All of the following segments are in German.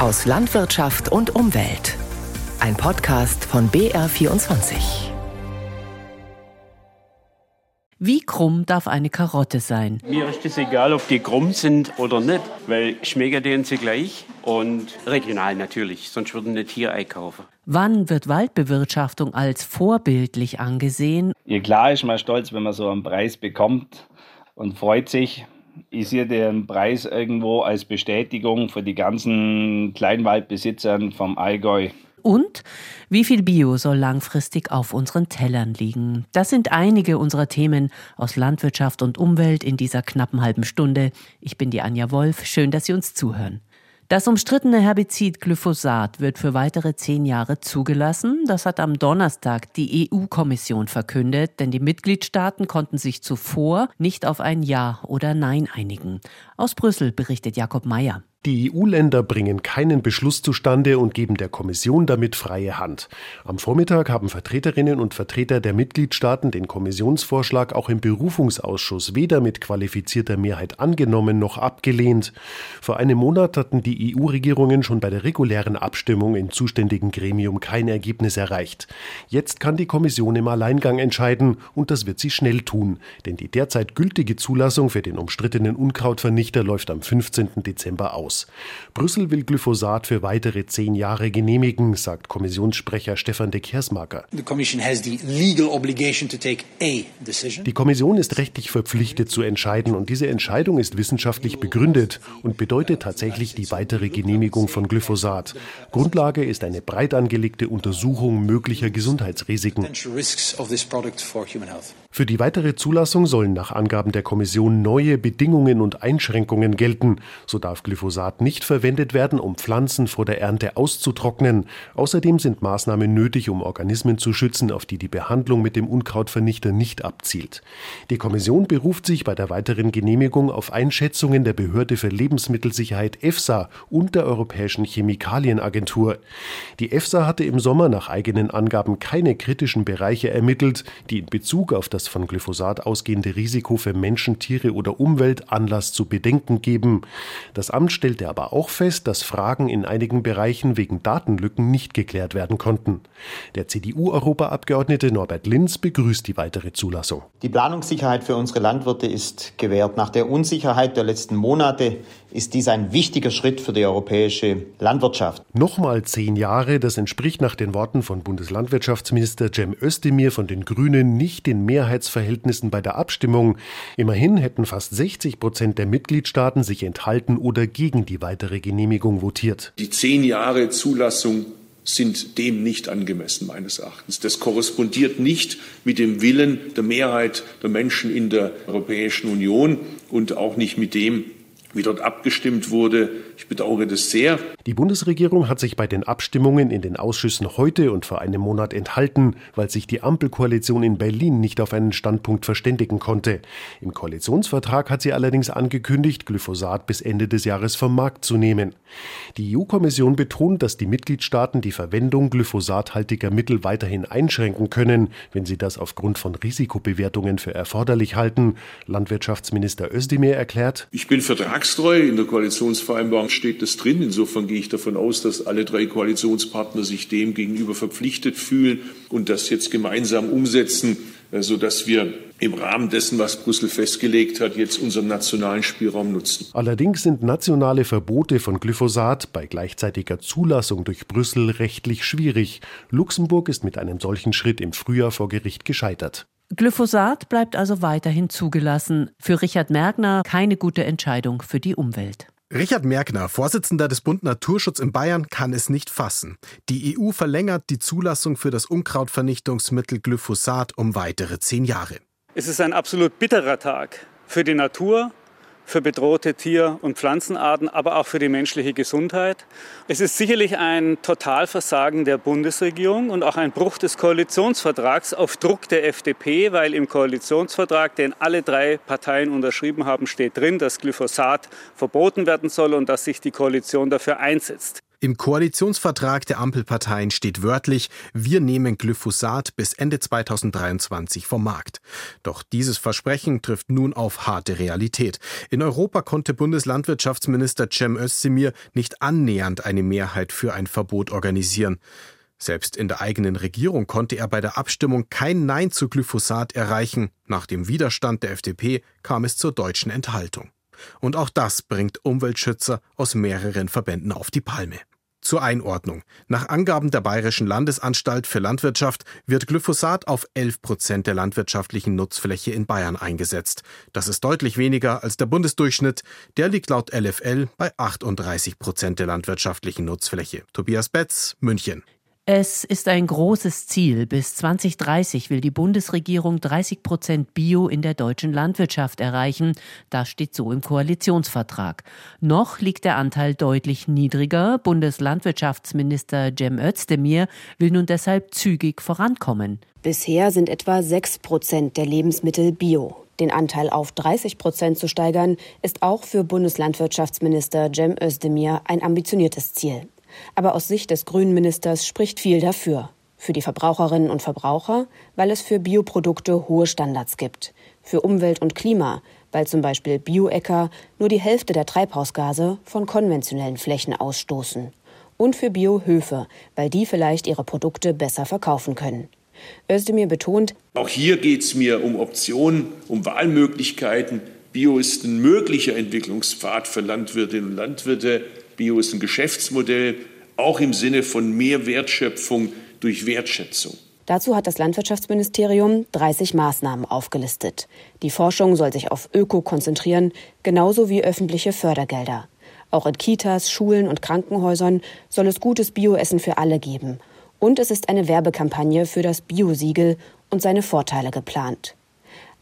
aus Landwirtschaft und Umwelt. Ein Podcast von BR24. Wie krumm darf eine Karotte sein? Mir ist es egal, ob die krumm sind oder nicht, weil schmecken denen sie gleich und regional natürlich, sonst würden nicht hier einkaufen. Wann wird Waldbewirtschaftung als vorbildlich angesehen? Ja, klar ist man stolz, wenn man so einen Preis bekommt und freut sich. Ich sehe den Preis irgendwo als Bestätigung für die ganzen Kleinwaldbesitzern vom Allgäu. Und wie viel Bio soll langfristig auf unseren Tellern liegen? Das sind einige unserer Themen aus Landwirtschaft und Umwelt in dieser knappen halben Stunde. Ich bin die Anja Wolf. Schön, dass Sie uns zuhören. Das umstrittene Herbizid Glyphosat wird für weitere zehn Jahre zugelassen. Das hat am Donnerstag die EU-Kommission verkündet, denn die Mitgliedstaaten konnten sich zuvor nicht auf ein Ja oder Nein einigen. Aus Brüssel berichtet Jakob Mayer. Die EU-Länder bringen keinen Beschluss zustande und geben der Kommission damit freie Hand. Am Vormittag haben Vertreterinnen und Vertreter der Mitgliedstaaten den Kommissionsvorschlag auch im Berufungsausschuss weder mit qualifizierter Mehrheit angenommen noch abgelehnt. Vor einem Monat hatten die EU-Regierungen schon bei der regulären Abstimmung im zuständigen Gremium kein Ergebnis erreicht. Jetzt kann die Kommission im Alleingang entscheiden und das wird sie schnell tun, denn die derzeit gültige Zulassung für den umstrittenen Unkrautvernichter läuft am 15. Dezember aus aus. Brüssel will Glyphosat für weitere zehn Jahre genehmigen, sagt Kommissionssprecher Stefan de Kersmaker. Die Kommission ist rechtlich verpflichtet zu entscheiden und diese Entscheidung ist wissenschaftlich begründet und bedeutet tatsächlich die weitere Genehmigung von Glyphosat. Grundlage ist eine breit angelegte Untersuchung möglicher Gesundheitsrisiken. Für die weitere Zulassung sollen nach Angaben der Kommission neue Bedingungen und Einschränkungen gelten. So darf Glyphosat Glyphosat nicht verwendet werden, um Pflanzen vor der Ernte auszutrocknen. Außerdem sind Maßnahmen nötig, um Organismen zu schützen, auf die die Behandlung mit dem Unkrautvernichter nicht abzielt. Die Kommission beruft sich bei der weiteren Genehmigung auf Einschätzungen der Behörde für Lebensmittelsicherheit EFSA und der Europäischen Chemikalienagentur. Die EFSA hatte im Sommer nach eigenen Angaben keine kritischen Bereiche ermittelt, die in Bezug auf das von Glyphosat ausgehende Risiko für Menschen, Tiere oder Umwelt Anlass zu Bedenken geben. Das Amt stellt stellte aber auch fest, dass Fragen in einigen Bereichen wegen Datenlücken nicht geklärt werden konnten. Der CDU-Europaabgeordnete Norbert Linz begrüßt die weitere Zulassung. Die Planungssicherheit für unsere Landwirte ist gewährt. Nach der Unsicherheit der letzten Monate ist dies ein wichtiger Schritt für die europäische Landwirtschaft. Nochmal zehn Jahre, das entspricht nach den Worten von Bundeslandwirtschaftsminister Cem Özdemir von den Grünen nicht den Mehrheitsverhältnissen bei der Abstimmung. Immerhin hätten fast 60 Prozent der Mitgliedstaaten sich enthalten oder gegen die weitere Genehmigung votiert. Die zehn Jahre Zulassung sind dem nicht angemessen, meines Erachtens. Das korrespondiert nicht mit dem Willen der Mehrheit der Menschen in der Europäischen Union und auch nicht mit dem, wie dort abgestimmt wurde. Ich bedauere das sehr. Die Bundesregierung hat sich bei den Abstimmungen in den Ausschüssen heute und vor einem Monat enthalten, weil sich die Ampelkoalition in Berlin nicht auf einen Standpunkt verständigen konnte. Im Koalitionsvertrag hat sie allerdings angekündigt, Glyphosat bis Ende des Jahres vom Markt zu nehmen. Die EU-Kommission betont, dass die Mitgliedstaaten die Verwendung glyphosathaltiger Mittel weiterhin einschränken können, wenn sie das aufgrund von Risikobewertungen für erforderlich halten. Landwirtschaftsminister Özdemir erklärt, Ich bin Vertrag vertragstreu. In der Koalitionsvereinbarung steht das drin. Insofern gehe ich davon aus, dass alle drei Koalitionspartner sich dem gegenüber verpflichtet fühlen und das jetzt gemeinsam umsetzen, äh, sodass wir im Rahmen dessen, was Brüssel festgelegt hat, jetzt unseren nationalen Spielraum nutzen. Allerdings sind nationale Verbote von Glyphosat bei gleichzeitiger Zulassung durch Brüssel rechtlich schwierig. Luxemburg ist mit einem solchen Schritt im Frühjahr vor Gericht gescheitert. Glyphosat bleibt also weiterhin zugelassen. Für Richard Mergner keine gute Entscheidung für die Umwelt. Richard Merkner, Vorsitzender des Bund Naturschutz in Bayern, kann es nicht fassen. Die EU verlängert die Zulassung für das Unkrautvernichtungsmittel Glyphosat um weitere zehn Jahre. Es ist ein absolut bitterer Tag für die Natur, für bedrohte Tier- und Pflanzenarten, aber auch für die menschliche Gesundheit. Es ist sicherlich ein Totalversagen der Bundesregierung und auch ein Bruch des Koalitionsvertrags auf Druck der FDP, weil im Koalitionsvertrag, den alle drei Parteien unterschrieben haben, steht drin, dass Glyphosat verboten werden soll und dass sich die Koalition dafür einsetzt. Im Koalitionsvertrag der Ampelparteien steht wörtlich, wir nehmen Glyphosat bis Ende 2023 vom Markt. Doch dieses Versprechen trifft nun auf harte Realität. In Europa konnte Bundeslandwirtschaftsminister Cem Özdemir nicht annähernd eine Mehrheit für ein Verbot organisieren. Selbst in der eigenen Regierung konnte er bei der Abstimmung kein Nein zu Glyphosat erreichen. Nach dem Widerstand der FDP kam es zur deutschen Enthaltung. Und auch das bringt Umweltschützer aus mehreren Verbänden auf die Palme. Zur Einordnung. Nach Angaben der Bayerischen Landesanstalt für Landwirtschaft wird Glyphosat auf 11 Prozent der landwirtschaftlichen Nutzfläche in Bayern eingesetzt. Das ist deutlich weniger als der Bundesdurchschnitt. Der liegt laut LFL bei 38 Prozent der landwirtschaftlichen Nutzfläche. Tobias Betz, München. Es ist ein großes Ziel. Bis 2030 will die Bundesregierung 30 Prozent Bio in der deutschen Landwirtschaft erreichen. Das steht so im Koalitionsvertrag. Noch liegt der Anteil deutlich niedriger. Bundeslandwirtschaftsminister Cem Özdemir will nun deshalb zügig vorankommen. Bisher sind etwa 6 Prozent der Lebensmittel Bio. Den Anteil auf 30 Prozent zu steigern, ist auch für Bundeslandwirtschaftsminister Cem Özdemir ein ambitioniertes Ziel. Aber aus Sicht des Grünenministers spricht viel dafür. Für die Verbraucherinnen und Verbraucher, weil es für Bioprodukte hohe Standards gibt. Für Umwelt und Klima, weil zum Beispiel Bioäcker nur die Hälfte der Treibhausgase von konventionellen Flächen ausstoßen. Und für Biohöfe, weil die vielleicht ihre Produkte besser verkaufen können. Özdemir betont, auch hier geht es mir um Optionen, um Wahlmöglichkeiten. Bio ist ein möglicher Entwicklungspfad für Landwirtinnen und Landwirte. Bio ist ein Geschäftsmodell, auch im Sinne von mehr Wertschöpfung durch Wertschätzung. Dazu hat das Landwirtschaftsministerium 30 Maßnahmen aufgelistet. Die Forschung soll sich auf Öko konzentrieren, genauso wie öffentliche Fördergelder. Auch in Kitas, Schulen und Krankenhäusern soll es gutes Bioessen für alle geben. Und es ist eine Werbekampagne für das Biosiegel und seine Vorteile geplant.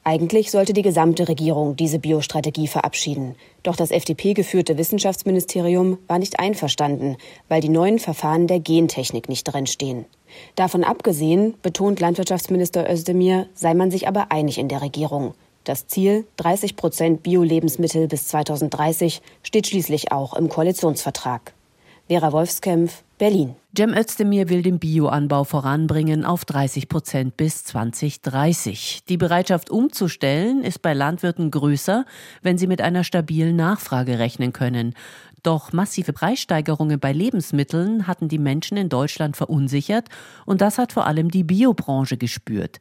Eigentlich sollte die gesamte Regierung diese Biostrategie verabschieden. Doch das FDP-geführte Wissenschaftsministerium war nicht einverstanden, weil die neuen Verfahren der Gentechnik nicht drinstehen. Davon abgesehen, betont Landwirtschaftsminister Özdemir, sei man sich aber einig in der Regierung. Das Ziel, 30 Prozent Bio-Lebensmittel bis 2030, steht schließlich auch im Koalitionsvertrag. Vera Wolfskämpf, Berlin. Cem Özdemir will den Bioanbau voranbringen auf 30 Prozent bis 2030. Die Bereitschaft umzustellen ist bei Landwirten größer, wenn sie mit einer stabilen Nachfrage rechnen können. Doch massive Preissteigerungen bei Lebensmitteln hatten die Menschen in Deutschland verunsichert und das hat vor allem die Biobranche gespürt.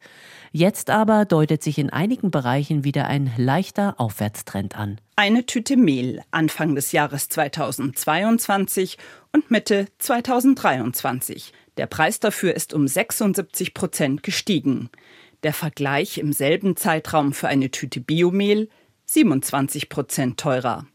Jetzt aber deutet sich in einigen Bereichen wieder ein leichter Aufwärtstrend an. Eine Tüte Mehl Anfang des Jahres 2022 und Mitte 2023. Der Preis dafür ist um 76 Prozent gestiegen. Der Vergleich im selben Zeitraum für eine Tüte Biomehl 27 Prozent teurer.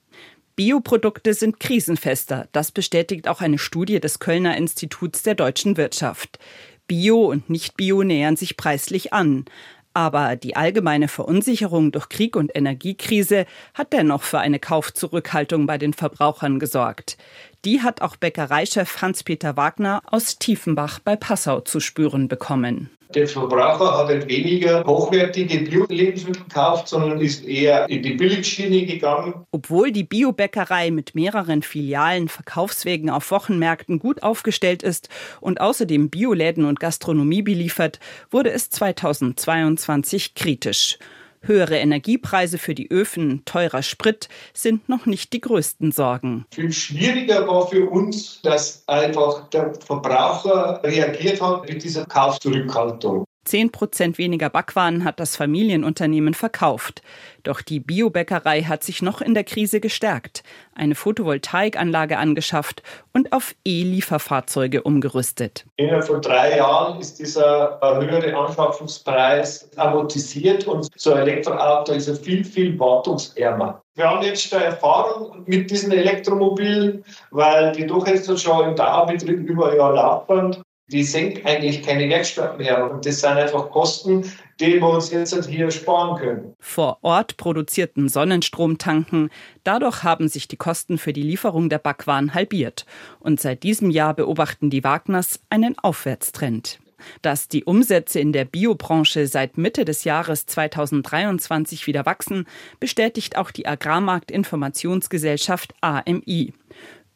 Bioprodukte sind krisenfester. Das bestätigt auch eine Studie des Kölner Instituts der deutschen Wirtschaft. Bio und Nicht-Bio nähern sich preislich an. Aber die allgemeine Verunsicherung durch Krieg und Energiekrise hat dennoch für eine Kaufzurückhaltung bei den Verbrauchern gesorgt. Die hat auch Bäckereichef Hans-Peter Wagner aus Tiefenbach bei Passau zu spüren bekommen. Der Verbraucher hat halt weniger hochwertige Bio-Lebensmittel gekauft, sondern ist eher in die Billigschiene gegangen. Obwohl die Biobäckerei mit mehreren Filialen, Verkaufswegen auf Wochenmärkten gut aufgestellt ist und außerdem Bioläden und Gastronomie beliefert, wurde es 2022 kritisch. Höhere Energiepreise für die Öfen, teurer Sprit sind noch nicht die größten Sorgen. Viel schwieriger war für uns, dass einfach der Verbraucher reagiert hat mit dieser Kaufzurückhaltung. 10 Prozent weniger Backwaren hat das Familienunternehmen verkauft. Doch die Biobäckerei hat sich noch in der Krise gestärkt, eine Photovoltaikanlage angeschafft und auf E-Lieferfahrzeuge umgerüstet. Innerhalb von drei Jahren ist dieser höhere Anschaffungspreis amortisiert und so ein Elektroauto ist ja viel, viel wartungsärmer. Wir haben jetzt Erfahrung mit diesen Elektromobilen, weil die doch jetzt schon im Dauerbetrieb über ein Jahr laufen die senkt eigentlich keine Werkstatt mehr. Und das sind einfach Kosten, die wir uns jetzt hier sparen können. Vor Ort produzierten Sonnenstrom tanken. Dadurch haben sich die Kosten für die Lieferung der Backwaren halbiert. Und seit diesem Jahr beobachten die Wagners einen Aufwärtstrend. Dass die Umsätze in der Biobranche seit Mitte des Jahres 2023 wieder wachsen, bestätigt auch die Agrarmarktinformationsgesellschaft AMI.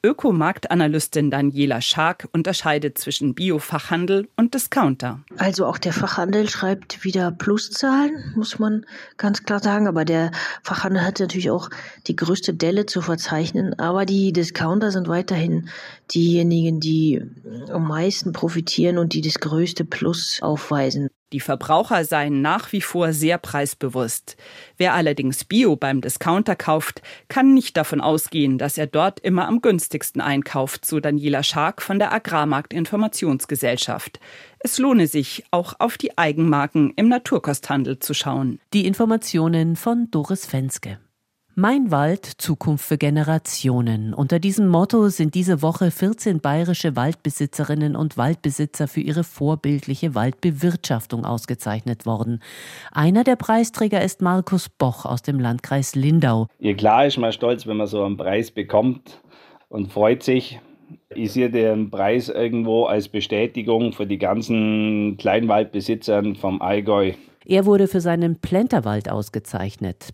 Ökomarktanalystin Daniela Schark unterscheidet zwischen Biofachhandel und Discounter. Also auch der Fachhandel schreibt wieder Pluszahlen, muss man ganz klar sagen. Aber der Fachhandel hat natürlich auch die größte Delle zu verzeichnen. Aber die Discounter sind weiterhin diejenigen, die am meisten profitieren und die das größte Plus aufweisen. Die Verbraucher seien nach wie vor sehr preisbewusst. Wer allerdings Bio beim Discounter kauft, kann nicht davon ausgehen, dass er dort immer am günstigsten einkauft, so Daniela Schark von der Agrarmarkt Informationsgesellschaft. Es lohne sich, auch auf die Eigenmarken im Naturkosthandel zu schauen. Die Informationen von Doris Fenske. Mein Wald, Zukunft für Generationen. Unter diesem Motto sind diese Woche 14 bayerische Waldbesitzerinnen und Waldbesitzer für ihre vorbildliche Waldbewirtschaftung ausgezeichnet worden. Einer der Preisträger ist Markus Boch aus dem Landkreis Lindau. Ja, klar ist man stolz, wenn man so einen Preis bekommt und freut sich. Ich sehe den Preis irgendwo als Bestätigung für die ganzen Kleinwaldbesitzern vom Allgäu. Er wurde für seinen Plenterwald ausgezeichnet.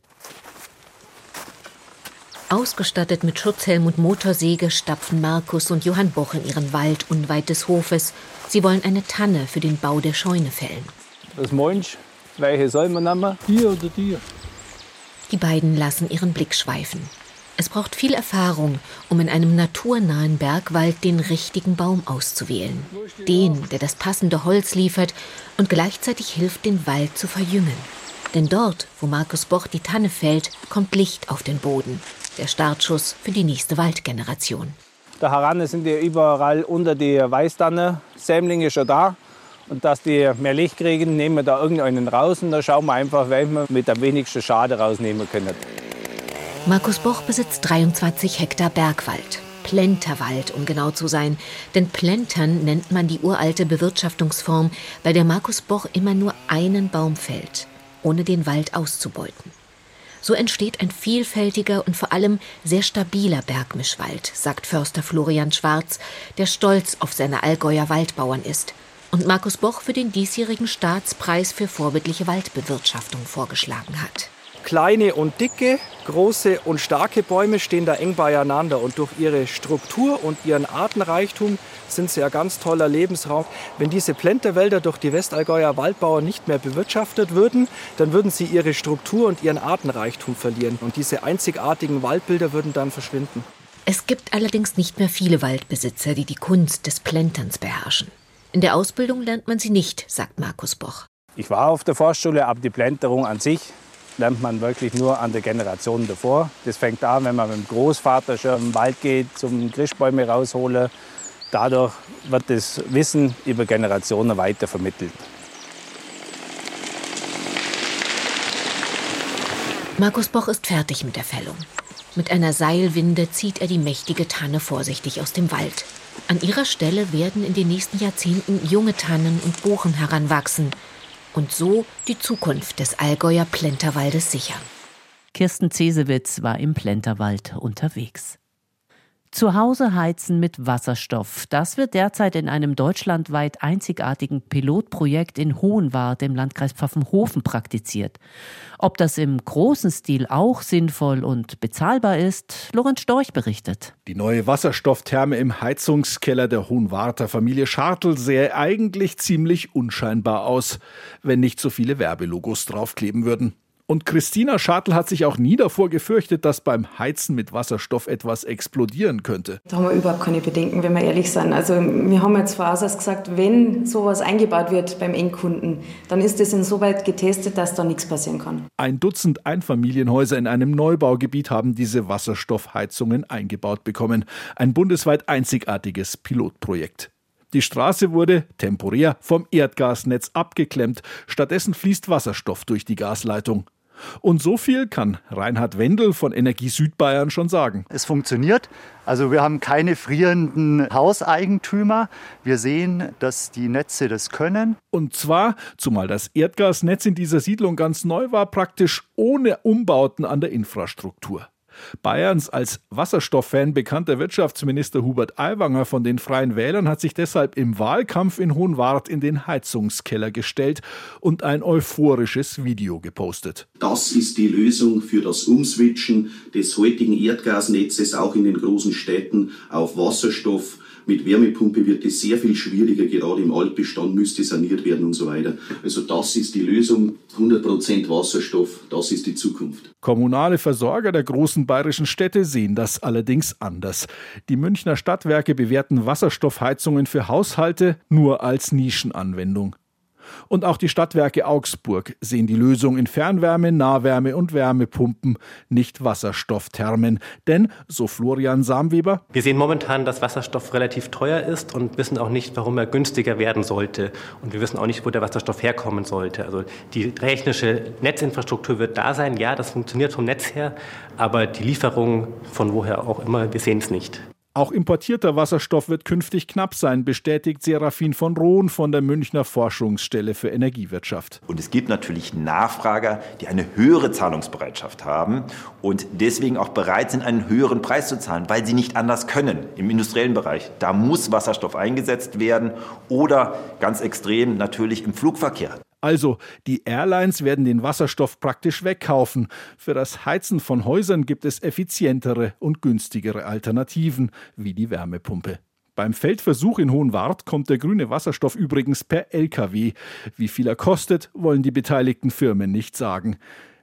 Ausgestattet mit Schutzhelm und Motorsäge stapfen Markus und Johann Boch in ihren Wald unweit des Hofes. Sie wollen eine Tanne für den Bau der Scheune fällen. Was meinst Welche soll man nehmen? Die oder die? Die beiden lassen ihren Blick schweifen. Es braucht viel Erfahrung, um in einem naturnahen Bergwald den richtigen Baum auszuwählen. Den, der das passende Holz liefert und gleichzeitig hilft, den Wald zu verjüngen. Denn dort, wo Markus Boch die Tanne fällt, kommt Licht auf den Boden der Startschuss für die nächste Waldgeneration. Da heran sind die überall unter die Weißtanne, Sämlinge schon da. Und dass die mehr Licht kriegen, nehmen wir da irgendeinen raus und da schauen wir einfach, welchen wir mit am wenigsten Schade rausnehmen können. Markus Boch besitzt 23 Hektar Bergwald. Plenterwald, um genau zu sein. Denn Plentern nennt man die uralte Bewirtschaftungsform, bei der Markus Boch immer nur einen Baum fällt, ohne den Wald auszubeuten. So entsteht ein vielfältiger und vor allem sehr stabiler Bergmischwald, sagt Förster Florian Schwarz, der stolz auf seine Allgäuer Waldbauern ist und Markus Boch für den diesjährigen Staatspreis für vorbildliche Waldbewirtschaftung vorgeschlagen hat. Kleine und dicke, große und starke Bäume stehen da eng beieinander und durch ihre Struktur und ihren Artenreichtum sind sie ein ganz toller Lebensraum. Wenn diese Plenterwälder durch die Westallgäuer Waldbauern nicht mehr bewirtschaftet würden, dann würden sie ihre Struktur und ihren Artenreichtum verlieren und diese einzigartigen Waldbilder würden dann verschwinden. Es gibt allerdings nicht mehr viele Waldbesitzer, die die Kunst des Plenterns beherrschen. In der Ausbildung lernt man sie nicht, sagt Markus Boch. Ich war auf der Forstschule, aber die Plenterung an sich lernt man wirklich nur an der Generation davor. Das fängt an, wenn man mit dem Großvater schon im Wald geht, zum Christbäume rausholen. Dadurch wird das Wissen über Generationen weitervermittelt. Markus Boch ist fertig mit der Fällung. Mit einer Seilwinde zieht er die mächtige Tanne vorsichtig aus dem Wald. An ihrer Stelle werden in den nächsten Jahrzehnten junge Tannen und Buchen heranwachsen und so die Zukunft des Allgäuer Plenterwaldes sichern. Kirsten Cesewitz war im Plenterwald unterwegs. Zu Hause heizen mit Wasserstoff. Das wird derzeit in einem deutschlandweit einzigartigen Pilotprojekt in Hohenwart im Landkreis Pfaffenhofen praktiziert. Ob das im großen Stil auch sinnvoll und bezahlbar ist, Lorenz Storch berichtet. Die neue Wasserstofftherme im Heizungskeller der Hohenwarter Familie Schartl sähe eigentlich ziemlich unscheinbar aus, wenn nicht so viele Werbelogos draufkleben würden. Und Christina Schartl hat sich auch nie davor gefürchtet, dass beim Heizen mit Wasserstoff etwas explodieren könnte. Da haben wir überhaupt keine Bedenken, wenn wir ehrlich sind. Also wir haben jetzt vor gesagt, wenn sowas eingebaut wird beim Endkunden, dann ist es insoweit getestet, dass da nichts passieren kann. Ein Dutzend Einfamilienhäuser in einem Neubaugebiet haben diese Wasserstoffheizungen eingebaut bekommen. Ein bundesweit einzigartiges Pilotprojekt. Die Straße wurde temporär vom Erdgasnetz abgeklemmt. Stattdessen fließt Wasserstoff durch die Gasleitung. Und so viel kann Reinhard Wendel von Energie Südbayern schon sagen. Es funktioniert. Also wir haben keine frierenden Hauseigentümer. Wir sehen, dass die Netze das können. Und zwar, zumal das Erdgasnetz in dieser Siedlung ganz neu war, praktisch ohne Umbauten an der Infrastruktur. Bayerns als Wasserstofffan bekannter Wirtschaftsminister Hubert Aiwanger von den Freien Wählern hat sich deshalb im Wahlkampf in Hohenwart in den Heizungskeller gestellt und ein euphorisches Video gepostet. Das ist die Lösung für das Umswitchen des heutigen Erdgasnetzes auch in den großen Städten auf Wasserstoff. Mit Wärmepumpe wird es sehr viel schwieriger, gerade im Altbestand müsste saniert werden und so weiter. Also das ist die Lösung. 100% Wasserstoff, das ist die Zukunft. Kommunale Versorger der großen bayerischen Städte sehen das allerdings anders. Die Münchner Stadtwerke bewerten Wasserstoffheizungen für Haushalte nur als Nischenanwendung. Und auch die Stadtwerke Augsburg sehen die Lösung in Fernwärme, Nahwärme und Wärmepumpen, nicht Wasserstoffthermen. Denn, so Florian Samweber, wir sehen momentan, dass Wasserstoff relativ teuer ist und wissen auch nicht, warum er günstiger werden sollte. Und wir wissen auch nicht, wo der Wasserstoff herkommen sollte. Also die technische Netzinfrastruktur wird da sein. Ja, das funktioniert vom Netz her. Aber die Lieferung von woher auch immer, wir sehen es nicht. Auch importierter Wasserstoff wird künftig knapp sein, bestätigt Serafin von Rohn von der Münchner Forschungsstelle für Energiewirtschaft. Und es gibt natürlich Nachfrager, die eine höhere Zahlungsbereitschaft haben und deswegen auch bereit sind, einen höheren Preis zu zahlen, weil sie nicht anders können im industriellen Bereich. Da muss Wasserstoff eingesetzt werden oder ganz extrem natürlich im Flugverkehr. Also, die Airlines werden den Wasserstoff praktisch wegkaufen. Für das Heizen von Häusern gibt es effizientere und günstigere Alternativen, wie die Wärmepumpe. Beim Feldversuch in Hohenwart kommt der grüne Wasserstoff übrigens per LKW. Wie viel er kostet, wollen die beteiligten Firmen nicht sagen.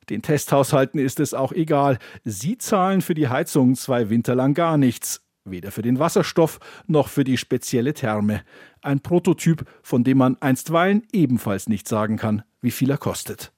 Den Testhaushalten ist es auch egal. Sie zahlen für die Heizung zwei Winter lang gar nichts. Weder für den Wasserstoff noch für die spezielle Therme. Ein Prototyp, von dem man einstweilen ebenfalls nicht sagen kann, wie viel er kostet.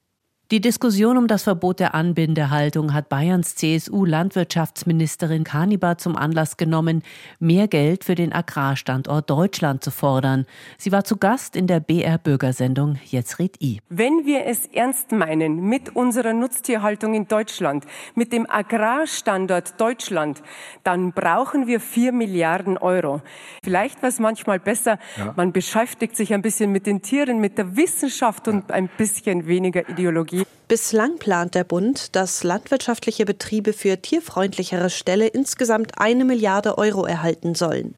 Die Diskussion um das Verbot der Anbindehaltung hat Bayerns CSU-Landwirtschaftsministerin Kanibar zum Anlass genommen, mehr Geld für den Agrarstandort Deutschland zu fordern. Sie war zu Gast in der BR-Bürgersendung Jetzt red I. Wenn wir es ernst meinen mit unserer Nutztierhaltung in Deutschland, mit dem Agrarstandort Deutschland, dann brauchen wir vier Milliarden Euro. Vielleicht war es manchmal besser, ja. man beschäftigt sich ein bisschen mit den Tieren, mit der Wissenschaft und ein bisschen weniger Ideologie. Bislang plant der Bund, dass landwirtschaftliche Betriebe für tierfreundlichere Ställe insgesamt eine Milliarde Euro erhalten sollen.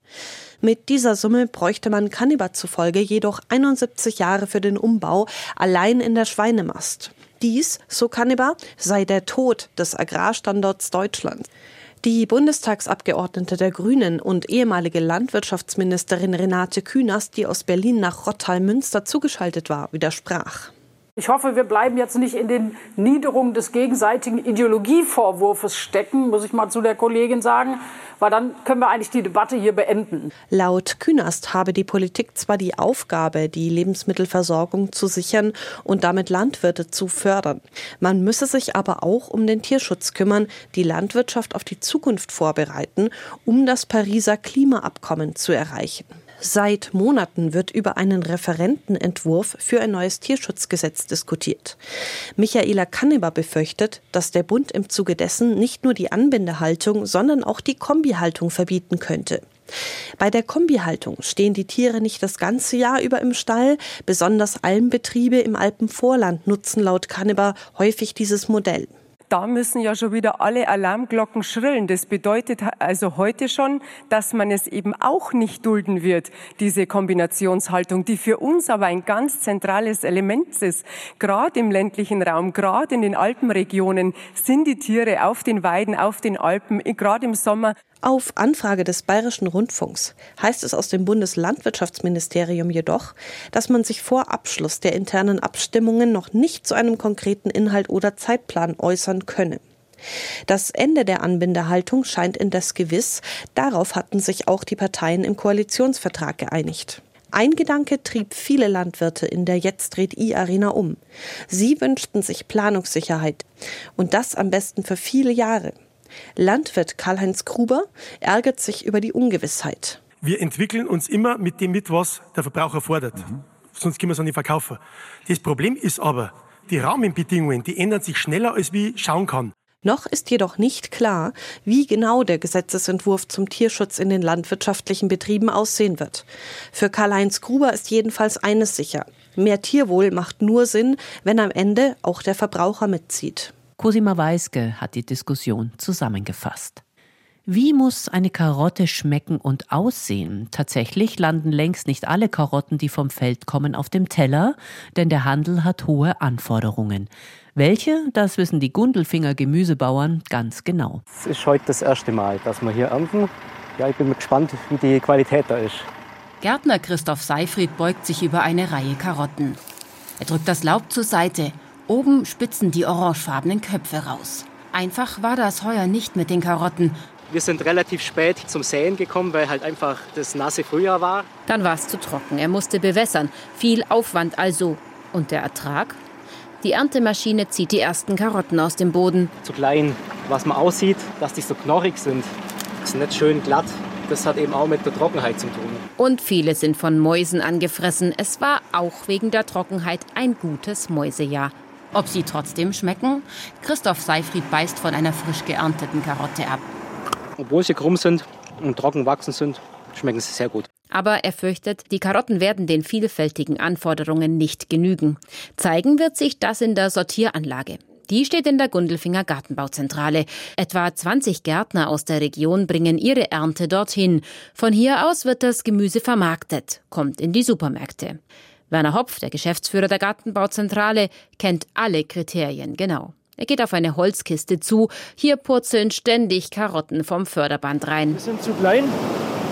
Mit dieser Summe bräuchte man Kannibat zufolge jedoch 71 Jahre für den Umbau allein in der Schweinemast. Dies, so Kannibar, sei der Tod des Agrarstandorts Deutschland. Die Bundestagsabgeordnete der Grünen und ehemalige Landwirtschaftsministerin Renate Künast, die aus Berlin nach Rottal-Münster zugeschaltet war, widersprach. Ich hoffe, wir bleiben jetzt nicht in den Niederungen des gegenseitigen Ideologievorwurfs stecken, muss ich mal zu der Kollegin sagen, weil dann können wir eigentlich die Debatte hier beenden. Laut Künast habe die Politik zwar die Aufgabe, die Lebensmittelversorgung zu sichern und damit Landwirte zu fördern. Man müsse sich aber auch um den Tierschutz kümmern, die Landwirtschaft auf die Zukunft vorbereiten, um das Pariser Klimaabkommen zu erreichen. Seit Monaten wird über einen Referentenentwurf für ein neues Tierschutzgesetz diskutiert. Michaela Kanneber befürchtet, dass der Bund im Zuge dessen nicht nur die Anbindehaltung, sondern auch die Kombihaltung verbieten könnte. Bei der Kombihaltung stehen die Tiere nicht das ganze Jahr über im Stall. Besonders Almbetriebe im Alpenvorland nutzen laut Kanneber häufig dieses Modell da müssen ja schon wieder alle Alarmglocken schrillen. Das bedeutet also heute schon, dass man es eben auch nicht dulden wird, diese Kombinationshaltung, die für uns aber ein ganz zentrales Element ist. Gerade im ländlichen Raum, gerade in den Alpenregionen sind die Tiere auf den Weiden, auf den Alpen, gerade im Sommer auf Anfrage des Bayerischen Rundfunks heißt es aus dem Bundeslandwirtschaftsministerium jedoch, dass man sich vor Abschluss der internen Abstimmungen noch nicht zu einem konkreten Inhalt oder Zeitplan äußern könne. Das Ende der Anbindehaltung scheint indes gewiss. Darauf hatten sich auch die Parteien im Koalitionsvertrag geeinigt. Ein Gedanke trieb viele Landwirte in der Jetzt Red I Arena um. Sie wünschten sich Planungssicherheit und das am besten für viele Jahre. Landwirt Karl-Heinz Gruber ärgert sich über die Ungewissheit. Wir entwickeln uns immer mit dem mit, was der Verbraucher fordert. Mhm. Sonst können wir es auch nicht verkaufen. Das Problem ist aber, die Rahmenbedingungen, die ändern sich schneller, als wie schauen kann. Noch ist jedoch nicht klar, wie genau der Gesetzesentwurf zum Tierschutz in den landwirtschaftlichen Betrieben aussehen wird. Für Karl-Heinz Gruber ist jedenfalls eines sicher. Mehr Tierwohl macht nur Sinn, wenn am Ende auch der Verbraucher mitzieht. Cosima Weiske hat die Diskussion zusammengefasst. Wie muss eine Karotte schmecken und aussehen? Tatsächlich landen längst nicht alle Karotten, die vom Feld kommen, auf dem Teller, denn der Handel hat hohe Anforderungen. Welche, das wissen die Gundelfinger Gemüsebauern ganz genau. Es ist heute das erste Mal, dass wir hier ernten. Ja, ich bin gespannt, wie die Qualität da ist. Gärtner Christoph Seifried beugt sich über eine Reihe Karotten. Er drückt das Laub zur Seite. Oben spitzen die orangefarbenen Köpfe raus. Einfach war das heuer nicht mit den Karotten. Wir sind relativ spät zum Säen gekommen, weil halt einfach das nasse Frühjahr war. Dann war es zu trocken. Er musste bewässern. Viel Aufwand also. Und der Ertrag? Die Erntemaschine zieht die ersten Karotten aus dem Boden. Zu klein, was man aussieht, dass die so knorrig sind. Das ist nicht schön glatt. Das hat eben auch mit der Trockenheit zu tun. Und viele sind von Mäusen angefressen. Es war auch wegen der Trockenheit ein gutes Mäusejahr. Ob sie trotzdem schmecken? Christoph Seifried beißt von einer frisch geernteten Karotte ab. Obwohl sie krumm sind und trocken wachsen sind, schmecken sie sehr gut. Aber er fürchtet, die Karotten werden den vielfältigen Anforderungen nicht genügen. Zeigen wird sich das in der Sortieranlage. Die steht in der Gundelfinger Gartenbauzentrale. Etwa 20 Gärtner aus der Region bringen ihre Ernte dorthin. Von hier aus wird das Gemüse vermarktet, kommt in die Supermärkte. Werner Hopf, der Geschäftsführer der Gartenbauzentrale, kennt alle Kriterien genau. Er geht auf eine Holzkiste zu. Hier purzeln ständig Karotten vom Förderband rein. Die sind zu klein,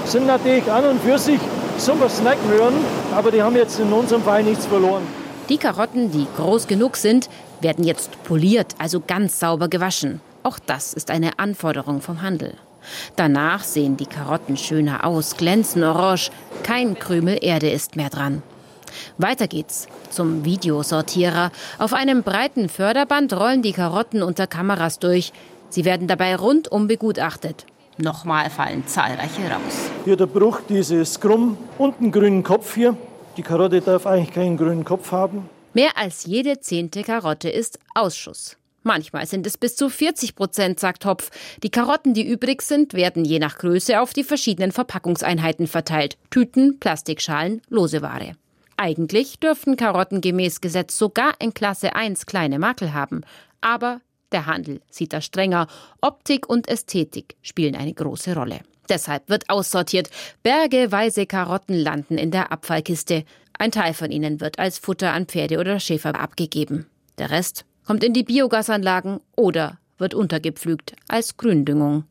sind natürlich an und für sich super Snackmöhren, aber die haben jetzt in unserem Fall nichts verloren. Die Karotten, die groß genug sind, werden jetzt poliert, also ganz sauber gewaschen. Auch das ist eine Anforderung vom Handel. Danach sehen die Karotten schöner aus, glänzen orange, kein Krümel Erde ist mehr dran. Weiter geht's zum Videosortierer. Auf einem breiten Förderband rollen die Karotten unter Kameras durch. Sie werden dabei rundum begutachtet. Nochmal fallen zahlreiche raus. Hier der Bruch, dieses Krumm und einen grünen Kopf hier. Die Karotte darf eigentlich keinen grünen Kopf haben. Mehr als jede zehnte Karotte ist Ausschuss. Manchmal sind es bis zu 40 Prozent, sagt Hopf. Die Karotten, die übrig sind, werden je nach Größe auf die verschiedenen Verpackungseinheiten verteilt. Tüten, Plastikschalen, lose Ware. Eigentlich dürften Karotten gemäß Gesetz sogar in Klasse 1 kleine Makel haben. Aber der Handel sieht das strenger. Optik und Ästhetik spielen eine große Rolle. Deshalb wird aussortiert. Bergeweise Karotten landen in der Abfallkiste. Ein Teil von ihnen wird als Futter an Pferde oder Schäfer abgegeben. Der Rest kommt in die Biogasanlagen oder wird untergepflügt als Gründüngung.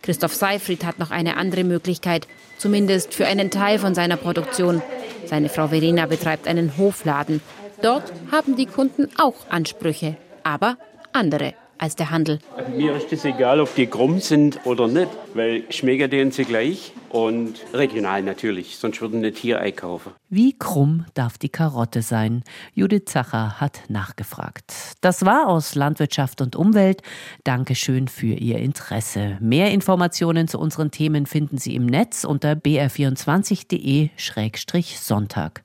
Christoph Seifried hat noch eine andere Möglichkeit, zumindest für einen Teil von seiner Produktion. Seine Frau Verena betreibt einen Hofladen. Dort haben die Kunden auch Ansprüche, aber andere als der Handel. Mir ist es egal, ob die krumm sind oder nicht, weil schmecken denen sie gleich und regional natürlich, sonst würden nicht hier einkaufen. Wie krumm darf die Karotte sein? Judith Zacher hat nachgefragt. Das war aus Landwirtschaft und Umwelt. Dankeschön für Ihr Interesse. Mehr Informationen zu unseren Themen finden Sie im Netz unter br24.de-sonntag.